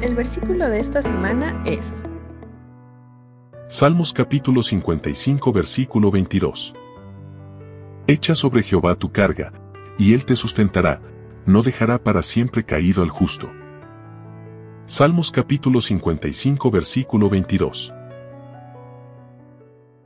El versículo de esta semana es Salmos capítulo 55 versículo 22. Echa sobre Jehová tu carga, y él te sustentará, no dejará para siempre caído al justo. Salmos capítulo 55 versículo 22.